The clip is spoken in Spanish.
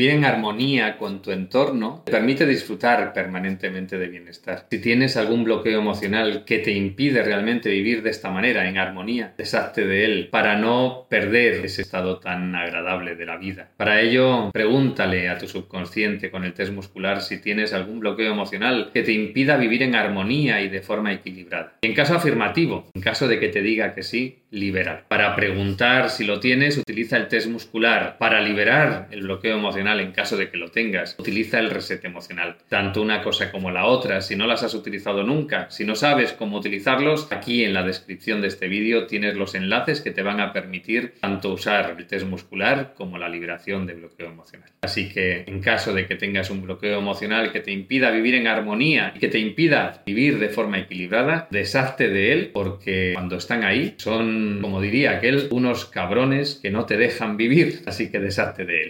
vivir en armonía con tu entorno te permite disfrutar permanentemente de bienestar. Si tienes algún bloqueo emocional que te impide realmente vivir de esta manera, en armonía, deshazte de él para no perder ese estado tan agradable de la vida. Para ello, pregúntale a tu subconsciente con el test muscular si tienes algún bloqueo emocional que te impida vivir en armonía y de forma equilibrada. En caso afirmativo, en caso de que te diga que sí, liberar. Para preguntar si lo tienes, utiliza el test muscular. Para liberar el bloqueo emocional en caso de que lo tengas, utiliza el reset emocional. Tanto una cosa como la otra, si no las has utilizado nunca, si no sabes cómo utilizarlos, aquí en la descripción de este vídeo tienes los enlaces que te van a permitir tanto usar el test muscular como la liberación de bloqueo emocional. Así que en caso de que tengas un bloqueo emocional que te impida vivir en armonía y que te impida vivir de forma equilibrada, deshazte de él porque cuando están ahí son como diría aquel, unos cabrones que no te dejan vivir, así que deshazte de él.